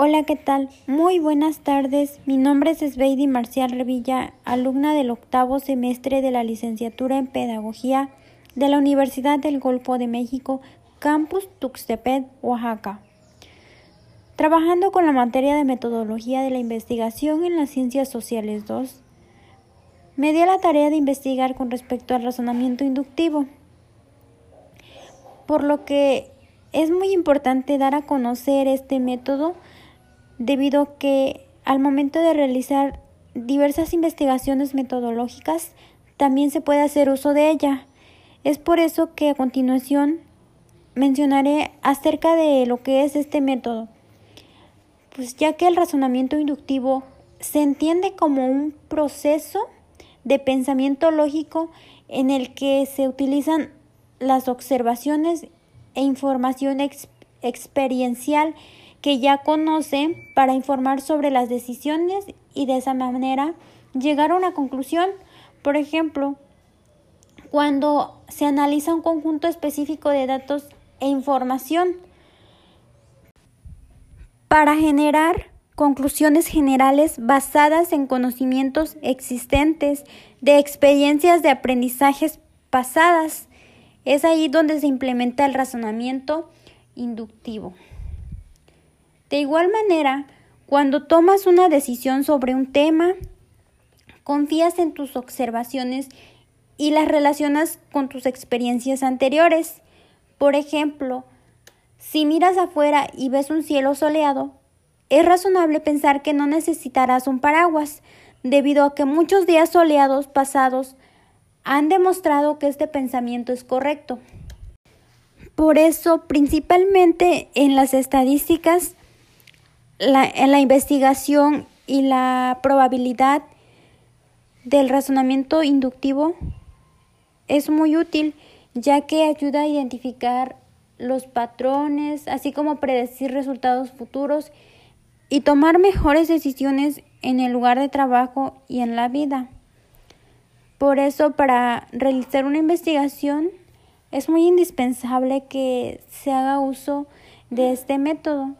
Hola, ¿qué tal? Muy buenas tardes. Mi nombre es Sveidi Marcial Revilla, alumna del octavo semestre de la licenciatura en Pedagogía de la Universidad del Golfo de México, Campus Tuxtepec, Oaxaca. Trabajando con la materia de metodología de la investigación en las ciencias sociales 2, me dio la tarea de investigar con respecto al razonamiento inductivo, por lo que es muy importante dar a conocer este método debido a que al momento de realizar diversas investigaciones metodológicas también se puede hacer uso de ella. Es por eso que a continuación mencionaré acerca de lo que es este método. Pues ya que el razonamiento inductivo se entiende como un proceso de pensamiento lógico en el que se utilizan las observaciones e información experiencial que ya conocen para informar sobre las decisiones y de esa manera llegar a una conclusión. Por ejemplo, cuando se analiza un conjunto específico de datos e información para generar conclusiones generales basadas en conocimientos existentes, de experiencias de aprendizajes pasadas. Es ahí donde se implementa el razonamiento inductivo. De igual manera, cuando tomas una decisión sobre un tema, confías en tus observaciones y las relacionas con tus experiencias anteriores. Por ejemplo, si miras afuera y ves un cielo soleado, es razonable pensar que no necesitarás un paraguas, debido a que muchos días soleados pasados han demostrado que este pensamiento es correcto. Por eso, principalmente en las estadísticas, en la investigación y la probabilidad del razonamiento inductivo es muy útil ya que ayuda a identificar los patrones, así como predecir resultados futuros y tomar mejores decisiones en el lugar de trabajo y en la vida. Por eso, para realizar una investigación, es muy indispensable que se haga uso de este método